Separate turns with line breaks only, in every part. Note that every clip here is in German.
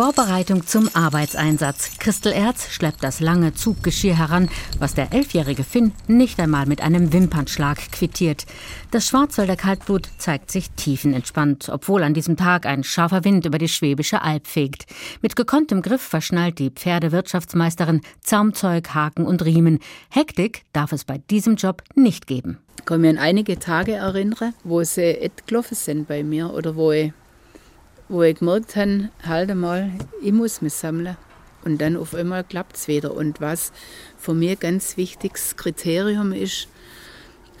Vorbereitung zum Arbeitseinsatz. Christel Erz schleppt das lange Zuggeschirr heran, was der elfjährige Finn nicht einmal mit einem Wimpernschlag quittiert. Das Schwarzwälder Kaltblut zeigt sich tiefenentspannt, obwohl an diesem Tag ein scharfer Wind über die Schwäbische Alb fegt. Mit gekonntem Griff verschnallt die Pferdewirtschaftsmeisterin Zaumzeug, Haken und Riemen. Hektik darf es bei diesem Job nicht geben.
Ich kann mich an einige Tage erinnern, wo sie gelaufen sind bei mir oder wo ich wo ich gemerkt habe, halt einmal, ich muss mich sammeln. Und dann auf einmal klappt es wieder. Und was für mich ganz wichtiges Kriterium ist,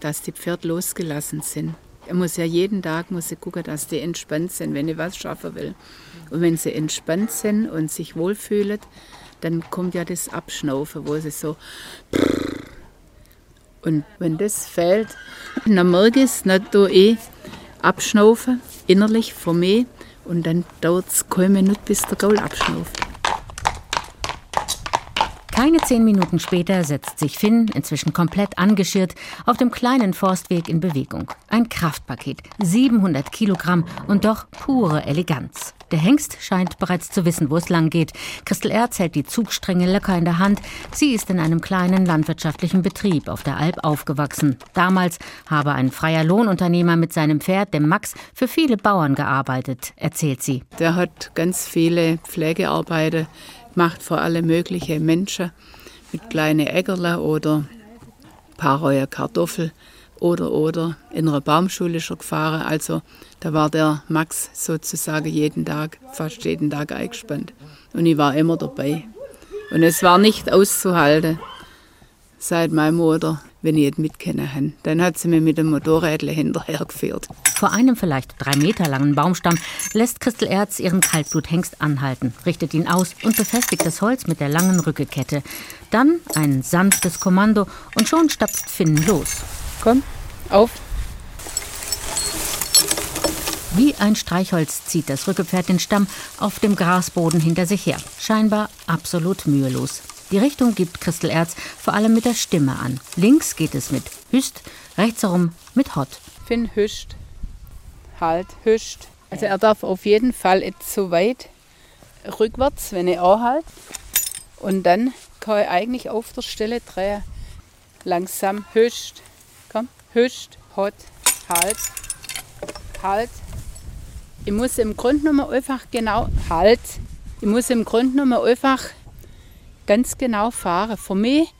dass die Pferde losgelassen sind. Ich muss ja jeden Tag muss ich gucken, dass die entspannt sind, wenn ich was schaffen will. Und wenn sie entspannt sind und sich wohlfühlen, dann kommt ja das Abschnaufen, wo sie so. Und wenn das fehlt, dann merke ich es, dann tue ich abschnaufen, innerlich für mich. Und dann dauert es keine Minute, bis der Gaul abschnauft.
Keine zehn Minuten später setzt sich Finn, inzwischen komplett angeschirrt, auf dem kleinen Forstweg in Bewegung. Ein Kraftpaket, 700 Kilogramm und doch pure Eleganz. Der Hengst scheint bereits zu wissen, wo es lang geht. Christel Erz hält die Zugstränge locker in der Hand. Sie ist in einem kleinen landwirtschaftlichen Betrieb auf der Alp aufgewachsen. Damals habe ein freier Lohnunternehmer mit seinem Pferd, dem Max, für viele Bauern gearbeitet, erzählt sie.
Der hat ganz viele Pflegearbeiten gemacht für alle möglichen Menschen mit kleinen Äckerle oder paar Kartoffel oder oder in einer Baumschule schon gefahren. Also da war der Max sozusagen jeden Tag, fast jeden Tag eingespannt. Und ich war immer dabei. Und es war nicht auszuhalten, seit meine Mutter, wenn ich es mitkennen habe. Dann hat sie mir mit dem Motorrädle hinterhergeführt.
Vor einem vielleicht drei Meter langen Baumstamm lässt Christel Erz ihren Kaltbluthengst anhalten, richtet ihn aus und befestigt das Holz mit der langen Rückekette. Dann ein sanftes Kommando und schon stapft Finn los.
Komm, auf.
Wie ein Streichholz zieht das Rückepferd den Stamm auf dem Grasboden hinter sich her. Scheinbar absolut mühelos. Die Richtung gibt Christel Erz vor allem mit der Stimme an. Links geht es mit Hüst, rechts herum mit Hot.
Finn hüscht, halt, hüscht. Also er darf auf jeden Fall jetzt so weit rückwärts, wenn er anhält. Und dann kann er eigentlich auf der Stelle drehen. Langsam hüscht, komm, hüscht, hot, halt, halt, ich muss im Grunde genommen einfach genau halt. Ich muss im Grunde genommen einfach ganz genau fahren. Für mich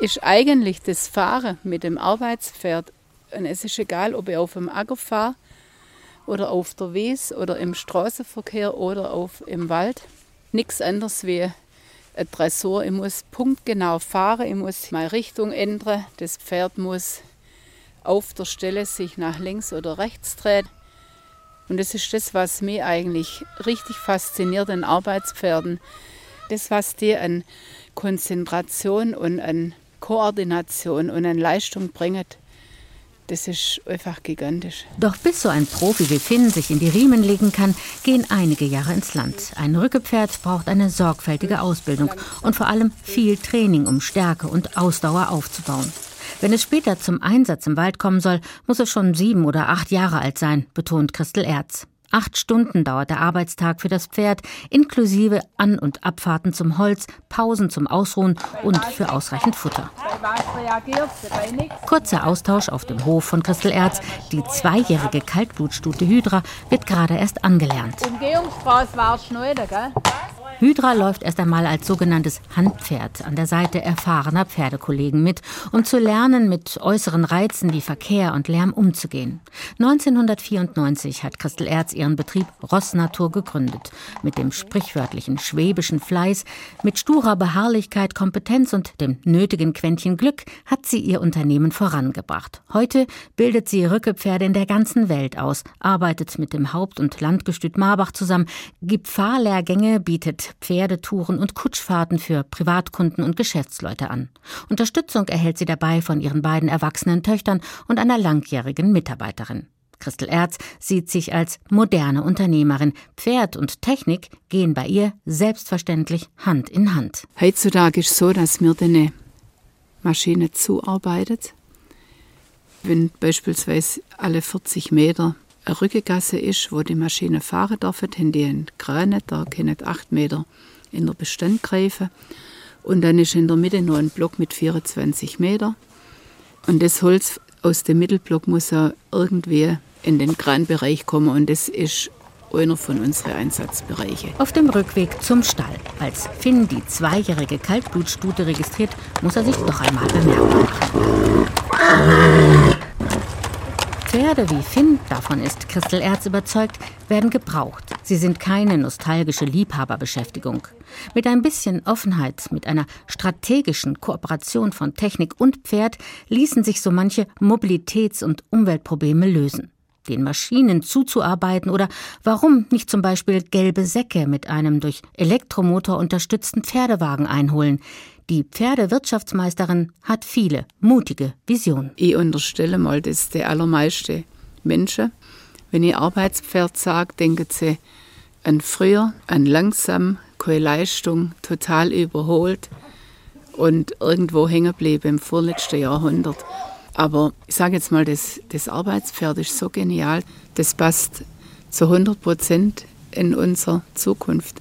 ist eigentlich das Fahren mit dem Arbeitspferd und es ist egal, ob ich auf dem Acker fahre oder auf der Wies oder im Straßenverkehr oder auf, im Wald. Nichts anderes wie ein Dressur. Ich muss punktgenau fahren, ich muss meine Richtung ändern. Das Pferd muss auf der Stelle sich nach links oder rechts drehen. Und das ist das, was mich eigentlich richtig fasziniert an Arbeitspferden. Das, was die an Konzentration und an Koordination und an Leistung bringt, das ist einfach gigantisch.
Doch bis so ein Profi wie Finn sich in die Riemen legen kann, gehen einige Jahre ins Land. Ein Rückepferd braucht eine sorgfältige Ausbildung und vor allem viel Training, um Stärke und Ausdauer aufzubauen. Wenn es später zum Einsatz im Wald kommen soll, muss es schon sieben oder acht Jahre alt sein, betont Christel Erz. Acht Stunden dauert der Arbeitstag für das Pferd, inklusive An- und Abfahrten zum Holz, Pausen zum Ausruhen und für ausreichend Futter. Kurzer Austausch auf dem Hof von Christel Erz. Die zweijährige Kaltblutstute Hydra wird gerade erst angelernt. Umgehungsstraße war schnell, gell? Hydra läuft erst einmal als sogenanntes Handpferd an der Seite erfahrener Pferdekollegen mit, um zu lernen, mit äußeren Reizen wie Verkehr und Lärm umzugehen. 1994 hat Christel Erz ihren Betrieb Rossnatur gegründet. Mit dem sprichwörtlichen schwäbischen Fleiß, mit sturer Beharrlichkeit, Kompetenz und dem nötigen Quäntchen Glück hat sie ihr Unternehmen vorangebracht. Heute bildet sie Rückepferde in der ganzen Welt aus, arbeitet mit dem Haupt- und Landgestüt Marbach zusammen, gibt Fahrlehrgänge, bietet Pferdetouren und Kutschfahrten für Privatkunden und Geschäftsleute an. Unterstützung erhält sie dabei von ihren beiden erwachsenen Töchtern und einer langjährigen Mitarbeiterin. Christel Erz sieht sich als moderne Unternehmerin. Pferd und Technik gehen bei ihr selbstverständlich Hand in Hand.
Heutzutage ist es so, dass mir eine Maschine zuarbeitet. Wenn beispielsweise alle 40 Meter eine Rückegasse ist, wo die Maschine fahren dürfen, haben die einen Kran, da können acht Meter in der Bestand greifen. Und dann ist in der Mitte noch ein Block mit 24 Meter. Und das Holz aus dem Mittelblock muss ja irgendwie in den Kranbereich kommen und das ist einer von unseren Einsatzbereichen.
Auf dem Rückweg zum Stall. Als Finn die zweijährige Kaltblutstute registriert, muss er sich doch einmal bemerken. Pferde wie Finn, davon ist Christel Erz überzeugt, werden gebraucht. Sie sind keine nostalgische Liebhaberbeschäftigung. Mit ein bisschen Offenheit, mit einer strategischen Kooperation von Technik und Pferd ließen sich so manche Mobilitäts- und Umweltprobleme lösen. Den Maschinen zuzuarbeiten oder warum nicht zum Beispiel gelbe Säcke mit einem durch Elektromotor unterstützten Pferdewagen einholen. Die Pferdewirtschaftsmeisterin hat viele mutige Visionen.
Ich unterstelle mal, dass die allermeisten Menschen, wenn ich Arbeitspferd sage, denken sie an früher, an langsam, keine Leistung, total überholt und irgendwo hängen geblieben im vorletzten Jahrhundert. Aber ich sage jetzt mal, das, das Arbeitspferd ist so genial, das passt zu 100 Prozent in unsere Zukunft.